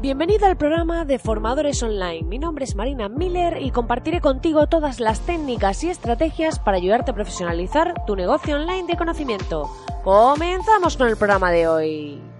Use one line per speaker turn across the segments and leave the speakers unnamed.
Bienvenido al programa de Formadores Online. Mi nombre es Marina Miller y compartiré contigo todas las técnicas y estrategias para ayudarte a profesionalizar tu negocio online de conocimiento. Comenzamos con el programa de hoy.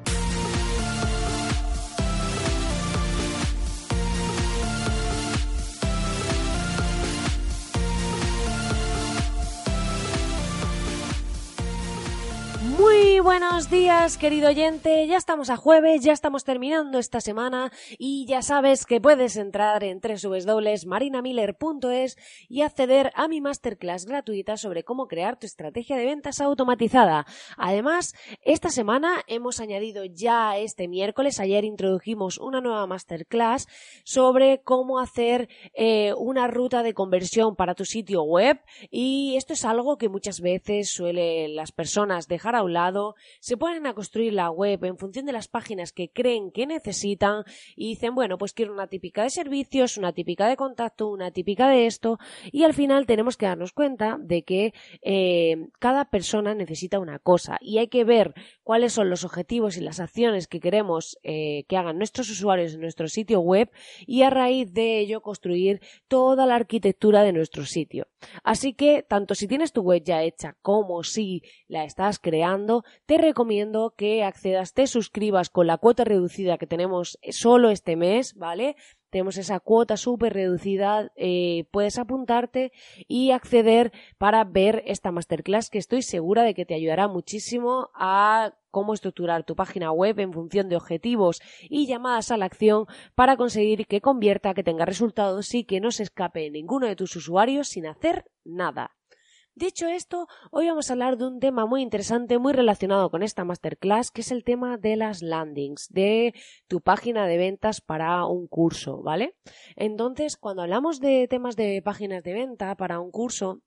Buenos días, querido oyente. Ya estamos a jueves, ya estamos terminando esta semana y ya sabes que puedes entrar en www.marinamiller.es y acceder a mi masterclass gratuita sobre cómo crear tu estrategia de ventas automatizada. Además, esta semana hemos añadido ya este miércoles, ayer introdujimos una nueva masterclass sobre cómo hacer eh, una ruta de conversión para tu sitio web y esto es algo que muchas veces suelen las personas dejar a un lado, se ponen a construir la web en función de las páginas que creen que necesitan y dicen, bueno, pues quiero una típica de servicios, una típica de contacto, una típica de esto y al final tenemos que darnos cuenta de que eh, cada persona necesita una cosa y hay que ver cuáles son los objetivos y las acciones que queremos eh, que hagan nuestros usuarios en nuestro sitio web y a raíz de ello construir toda la arquitectura de nuestro sitio. Así que tanto si tienes tu web ya hecha como si la estás creando, te recomiendo que accedas, te suscribas con la cuota reducida que tenemos solo este mes, ¿vale? tenemos esa cuota súper reducida, eh, puedes apuntarte y acceder para ver esta masterclass que estoy segura de que te ayudará muchísimo a cómo estructurar tu página web en función de objetivos y llamadas a la acción para conseguir que convierta, que tenga resultados y que no se escape ninguno de tus usuarios sin hacer nada. Dicho esto, hoy vamos a hablar de un tema muy interesante, muy relacionado con esta masterclass, que es el tema de las landings, de tu página de ventas para un curso, ¿vale? Entonces, cuando hablamos de temas de páginas de venta para un curso,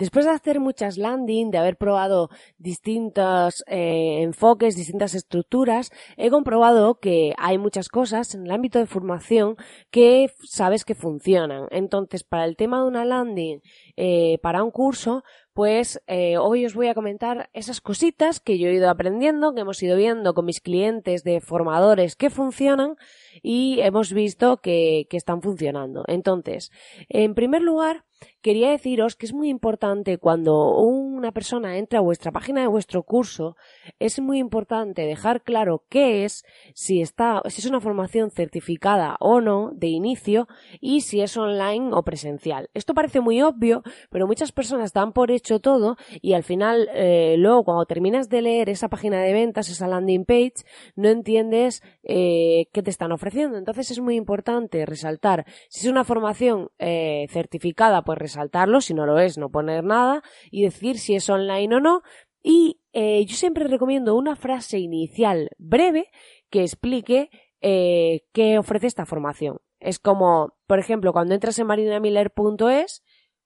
Después de hacer muchas landing, de haber probado distintos eh, enfoques, distintas estructuras, he comprobado que hay muchas cosas en el ámbito de formación que sabes que funcionan. Entonces, para el tema de una landing, eh, para un curso, pues eh, hoy os voy a comentar esas cositas que yo he ido aprendiendo, que hemos ido viendo con mis clientes de formadores que funcionan y hemos visto que, que están funcionando. Entonces, en primer lugar, quería deciros que es muy importante cuando una persona entra a vuestra página de vuestro curso, es muy importante dejar claro qué es, si está, si es una formación certificada o no de inicio y si es online o presencial. Esto parece muy obvio, pero muchas personas dan por hecho todo y al final, eh, luego cuando terminas de leer esa página de ventas, esa landing page, no entiendes eh, qué te están ofreciendo. Entonces es muy importante resaltar si es una formación eh, certificada pues resaltarlo, si no lo es, no poner nada y decir si es online o no. Y yo siempre recomiendo una frase inicial breve que explique qué ofrece esta formación. Es como, por ejemplo, cuando entras en marinamiller.es,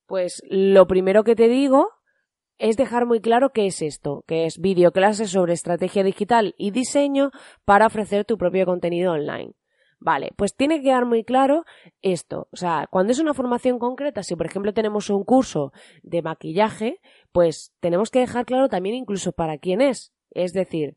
pues lo primero que te digo es dejar muy claro qué es esto, que es videoclases sobre estrategia digital y diseño para ofrecer tu propio contenido online. Vale, pues tiene que quedar muy claro esto. O sea, cuando es una formación concreta, si por ejemplo tenemos un curso de maquillaje, pues tenemos que dejar claro también incluso para quién es. Es decir,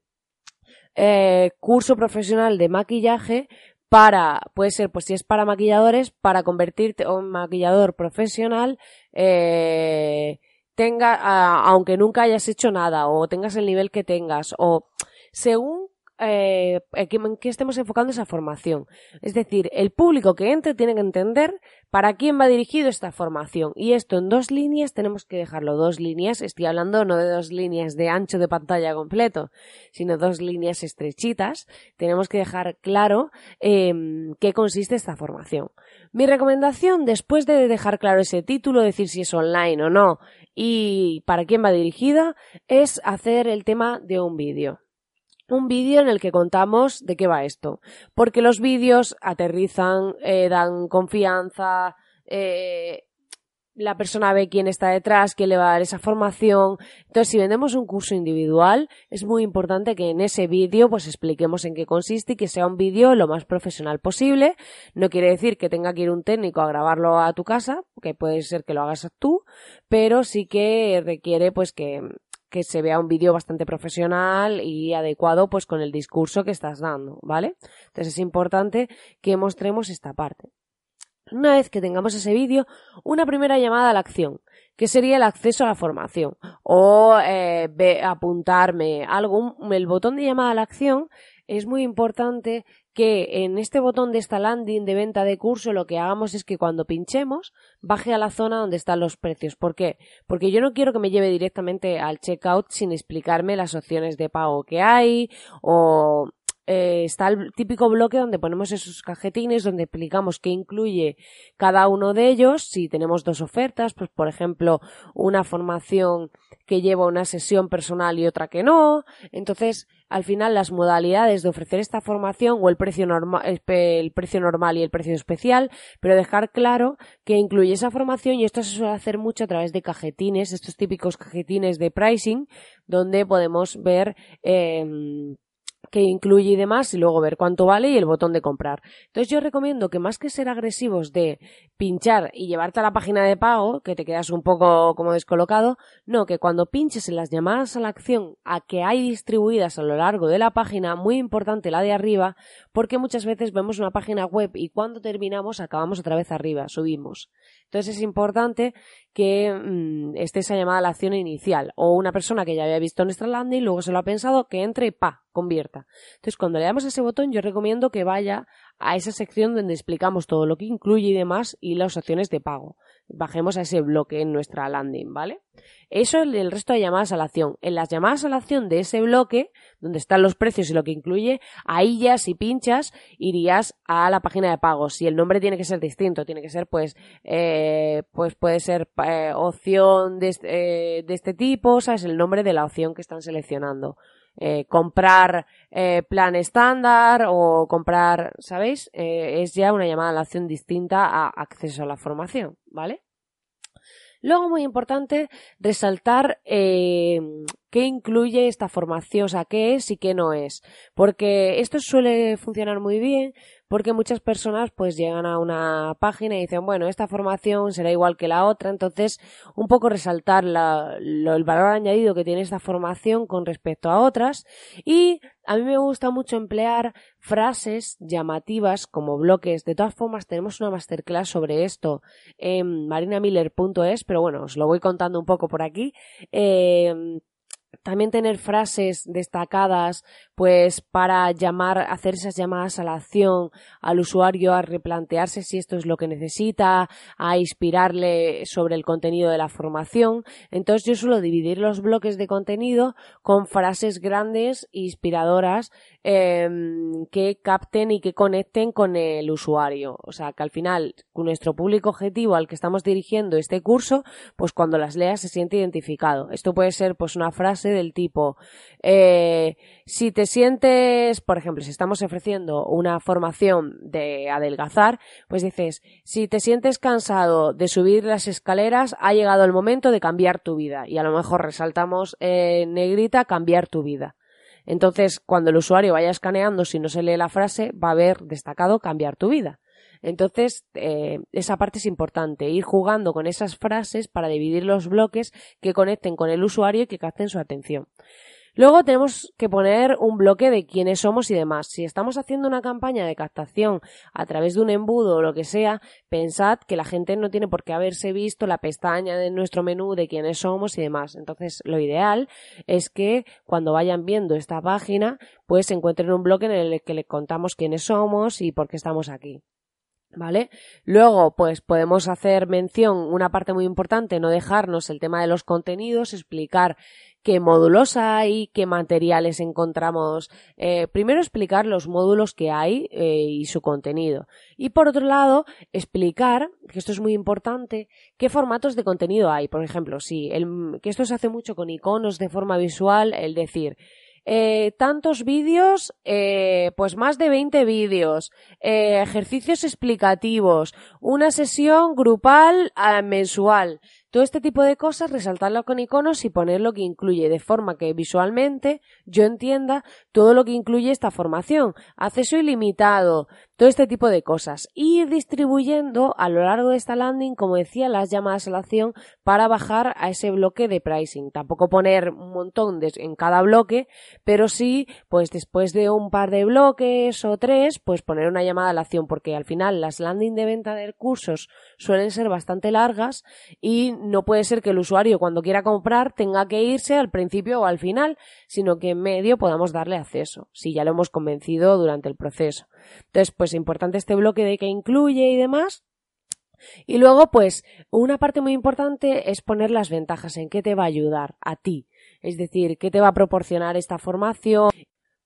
eh, curso profesional de maquillaje para, puede ser, pues si es para maquilladores, para convertirte en un maquillador profesional, eh, tenga, aunque nunca hayas hecho nada, o tengas el nivel que tengas, o según eh, que, que, estemos enfocando esa formación. Es decir, el público que entre tiene que entender para quién va dirigido esta formación. Y esto en dos líneas tenemos que dejarlo. Dos líneas, estoy hablando no de dos líneas de ancho de pantalla completo, sino dos líneas estrechitas. Tenemos que dejar claro eh, qué consiste esta formación. Mi recomendación, después de dejar claro ese título, decir si es online o no y para quién va dirigida, es hacer el tema de un vídeo. Un vídeo en el que contamos de qué va esto. Porque los vídeos aterrizan, eh, dan confianza, eh, la persona ve quién está detrás, quién le va a dar esa formación. Entonces, si vendemos un curso individual, es muy importante que en ese vídeo pues expliquemos en qué consiste y que sea un vídeo lo más profesional posible. No quiere decir que tenga que ir un técnico a grabarlo a tu casa, que puede ser que lo hagas tú, pero sí que requiere pues que que se vea un vídeo bastante profesional y adecuado pues con el discurso que estás dando, ¿vale? Entonces es importante que mostremos esta parte. Una vez que tengamos ese vídeo, una primera llamada a la acción, que sería el acceso a la formación o eh, apuntarme algo. El botón de llamada a la acción es muy importante que en este botón de esta landing de venta de curso lo que hagamos es que cuando pinchemos baje a la zona donde están los precios. ¿Por qué? Porque yo no quiero que me lleve directamente al checkout sin explicarme las opciones de pago que hay o eh, está el típico bloque donde ponemos esos cajetines, donde explicamos qué incluye cada uno de ellos. Si tenemos dos ofertas, pues por ejemplo, una formación que lleva una sesión personal y otra que no. Entonces, al final, las modalidades de ofrecer esta formación o el precio, normal el precio normal y el precio especial, pero dejar claro que incluye esa formación y esto se suele hacer mucho a través de cajetines, estos típicos cajetines de pricing, donde podemos ver eh, que incluye y demás y luego ver cuánto vale y el botón de comprar. Entonces yo recomiendo que más que ser agresivos de pinchar y llevarte a la página de pago, que te quedas un poco como descolocado, no, que cuando pinches en las llamadas a la acción a que hay distribuidas a lo largo de la página, muy importante la de arriba, porque muchas veces vemos una página web y cuando terminamos acabamos otra vez arriba, subimos. Entonces es importante que mm, esté esa llamada a la acción inicial o una persona que ya había visto nuestra landing, luego se lo ha pensado, que entre y pa, convierta. Entonces cuando le damos ese botón yo recomiendo que vaya a esa sección donde explicamos todo lo que incluye y demás y las opciones de pago. Bajemos a ese bloque en nuestra landing, ¿vale? Eso es el resto de llamadas a la acción. En las llamadas a la acción de ese bloque, donde están los precios y lo que incluye, ahí ya si pinchas irías a la página de pagos. Y el nombre tiene que ser distinto, tiene que ser pues, eh, pues puede ser eh, opción de, eh, de este tipo, ¿sabes? El nombre de la opción que están seleccionando. Comprar plan estándar o comprar, ¿sabéis? Eh, es ya una llamada a la acción distinta a acceso a la formación, ¿vale? Luego, muy importante, resaltar qué incluye esta formación, o sea, qué es y qué no es. Porque esto suele funcionar muy bien porque muchas personas pues llegan a una página y dicen, bueno, esta formación será igual que la otra, entonces un poco resaltar el valor añadido que tiene esta formación con respecto a otras y a mí me gusta mucho emplear frases llamativas como bloques. De todas formas, tenemos una masterclass sobre esto en marinamiller.es, pero bueno, os lo voy contando un poco por aquí. Eh, también tener frases destacadas, pues para llamar, hacer esas llamadas a la acción al usuario a replantearse si esto es lo que necesita, a inspirarle sobre el contenido de la formación. Entonces yo suelo dividir los bloques de contenido con frases grandes e inspiradoras em, que capten y que conecten con el usuario. O sea, que al final, nuestro público objetivo al que estamos dirigiendo este curso, pues cuando las leas se siente identificado. Esto puede ser pues una frase del tipo, eh, si te sientes, por ejemplo, si estamos ofreciendo una formación de adelgazar, pues dices, si te sientes cansado de subir las escaleras, ha llegado el momento de cambiar tu vida. Y a lo mejor resaltamos en negrita cambiar tu vida. Entonces, cuando el usuario vaya escaneando, si no se lee la frase, va a haber destacado cambiar tu vida. Entonces, eh, esa parte es importante, ir jugando con esas frases para dividir los bloques que conecten con el usuario y que capten su atención. Luego tenemos que poner un bloque de quiénes somos y demás. Si estamos haciendo una campaña de captación a través de un embudo o lo que sea, pensad que la gente no tiene por qué haberse visto la pestaña de nuestro menú de quiénes somos y demás. Entonces, lo ideal es que cuando vayan viendo esta página, pues encuentren un bloque en el que le contamos quiénes somos y por qué estamos aquí. ¿Vale? Luego, pues podemos hacer mención, una parte muy importante, no dejarnos el tema de los contenidos, explicar qué módulos hay, qué materiales encontramos. Eh, primero explicar los módulos que hay eh, y su contenido. Y por otro lado, explicar, que esto es muy importante, qué formatos de contenido hay. Por ejemplo, si el, que esto se hace mucho con iconos de forma visual, el decir, eh, tantos vídeos, eh, pues más de 20 vídeos, eh, ejercicios explicativos, una sesión grupal ah, mensual. Todo este tipo de cosas, resaltarlo con iconos y poner lo que incluye, de forma que visualmente yo entienda todo lo que incluye esta formación. Acceso ilimitado, todo este tipo de cosas. Y ir distribuyendo a lo largo de esta landing, como decía, las llamadas a la acción para bajar a ese bloque de pricing. Tampoco poner un montón en cada bloque, pero sí, pues después de un par de bloques o tres, pues poner una llamada a la acción, porque al final las landing de venta de cursos suelen ser bastante largas y no puede ser que el usuario cuando quiera comprar tenga que irse al principio o al final, sino que en medio podamos darle acceso, si ya lo hemos convencido durante el proceso. Entonces, pues importante este bloque de que incluye y demás. Y luego, pues, una parte muy importante es poner las ventajas, en qué te va a ayudar a ti. Es decir, qué te va a proporcionar esta formación,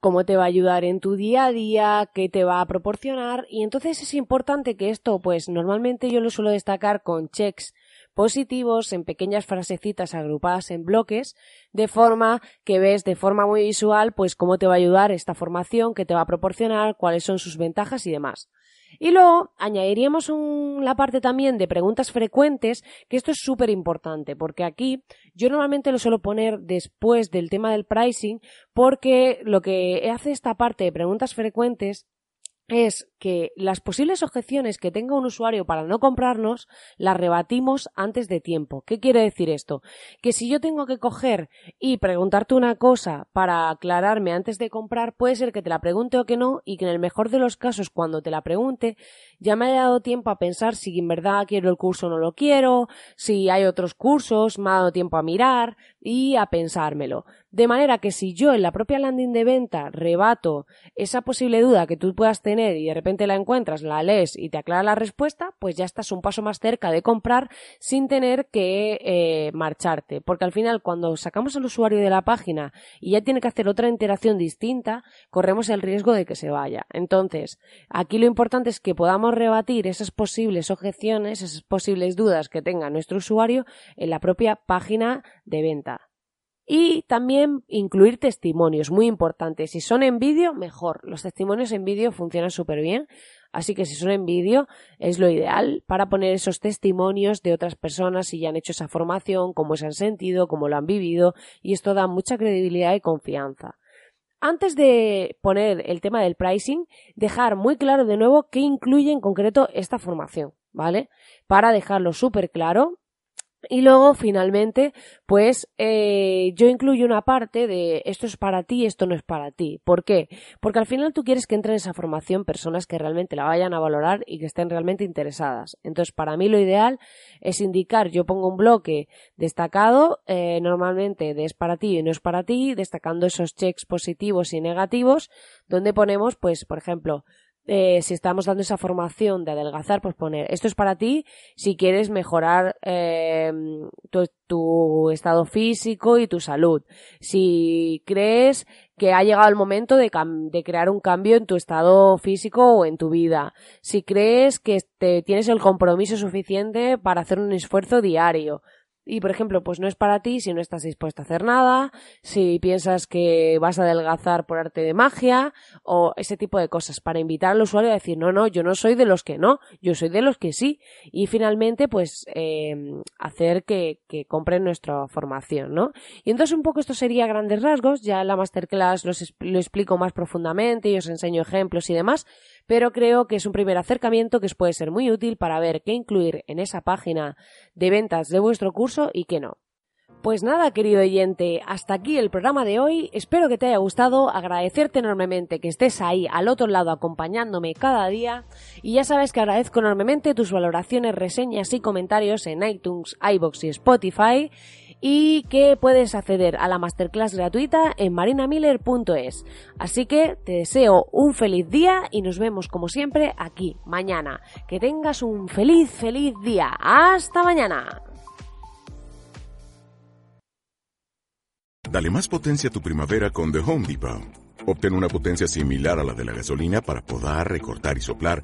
cómo te va a ayudar en tu día a día, qué te va a proporcionar. Y entonces es importante que esto, pues, normalmente yo lo suelo destacar con checks positivos en pequeñas frasecitas agrupadas en bloques, de forma que ves de forma muy visual pues cómo te va a ayudar esta formación, qué te va a proporcionar, cuáles son sus ventajas y demás. Y luego añadiríamos la parte también de preguntas frecuentes, que esto es súper importante, porque aquí yo normalmente lo suelo poner después del tema del pricing, porque lo que hace esta parte de preguntas frecuentes es que las posibles objeciones que tenga un usuario para no comprarnos las rebatimos antes de tiempo. ¿Qué quiere decir esto? Que si yo tengo que coger y preguntarte una cosa para aclararme antes de comprar, puede ser que te la pregunte o que no y que en el mejor de los casos cuando te la pregunte ya me haya dado tiempo a pensar si en verdad quiero el curso o no lo quiero, si hay otros cursos, me ha dado tiempo a mirar y a pensármelo. De manera que si yo en la propia landing de venta rebato esa posible duda que tú puedas tener y de repente la encuentras, la lees y te aclara la respuesta, pues ya estás un paso más cerca de comprar sin tener que eh, marcharte. Porque al final cuando sacamos al usuario de la página y ya tiene que hacer otra interacción distinta, corremos el riesgo de que se vaya. Entonces, aquí lo importante es que podamos rebatir esas posibles objeciones, esas posibles dudas que tenga nuestro usuario en la propia página de venta. Y también incluir testimonios, muy importantes. Si son en vídeo, mejor. Los testimonios en vídeo funcionan súper bien. Así que si son en vídeo, es lo ideal para poner esos testimonios de otras personas si ya han hecho esa formación, cómo se han sentido, cómo lo han vivido. Y esto da mucha credibilidad y confianza. Antes de poner el tema del pricing, dejar muy claro de nuevo qué incluye en concreto esta formación, ¿vale? Para dejarlo súper claro y luego, finalmente, pues eh, yo incluyo una parte de esto es para ti, esto no es para ti. ¿Por qué? Porque al final tú quieres que entren en esa formación personas que realmente la vayan a valorar y que estén realmente interesadas. Entonces, para mí lo ideal es indicar, yo pongo un bloque destacado, eh, normalmente de es para ti y no es para ti, destacando esos checks positivos y negativos, donde ponemos, pues, por ejemplo, eh, si estamos dando esa formación de adelgazar, pues poner, esto es para ti si quieres mejorar eh, tu, estado físico y tu salud. Si crees que ha llegado el momento de, de, crear un cambio en tu estado físico o en tu vida. Si crees que te, tienes el compromiso suficiente para hacer un esfuerzo diario. Y, por ejemplo, pues no es para ti si no estás dispuesto a hacer nada, si piensas que vas a adelgazar por arte de magia o ese tipo de cosas para invitar al usuario a decir, no, no, yo no soy de los que no, yo soy de los que sí. Y finalmente, pues eh, hacer que, que compren nuestra formación, ¿no? Y entonces un poco esto sería grandes rasgos, ya en la masterclass lo explico más profundamente y os enseño ejemplos y demás, pero creo que es un primer acercamiento que os puede ser muy útil para ver qué incluir en esa página de ventas de vuestro curso y qué no. Pues nada, querido oyente, hasta aquí el programa de hoy. Espero que te haya gustado, agradecerte enormemente que estés ahí al otro lado acompañándome cada día y ya sabes que agradezco enormemente tus valoraciones, reseñas y comentarios en iTunes, iBox y Spotify y que puedes acceder a la masterclass gratuita en marinamiller.es. Así que te deseo un feliz día y nos vemos como siempre aquí mañana. Que tengas un feliz, feliz día. Hasta mañana.
Dale más potencia a tu primavera con The Home Depot. Obtén una potencia similar a la de la gasolina para poder recortar y soplar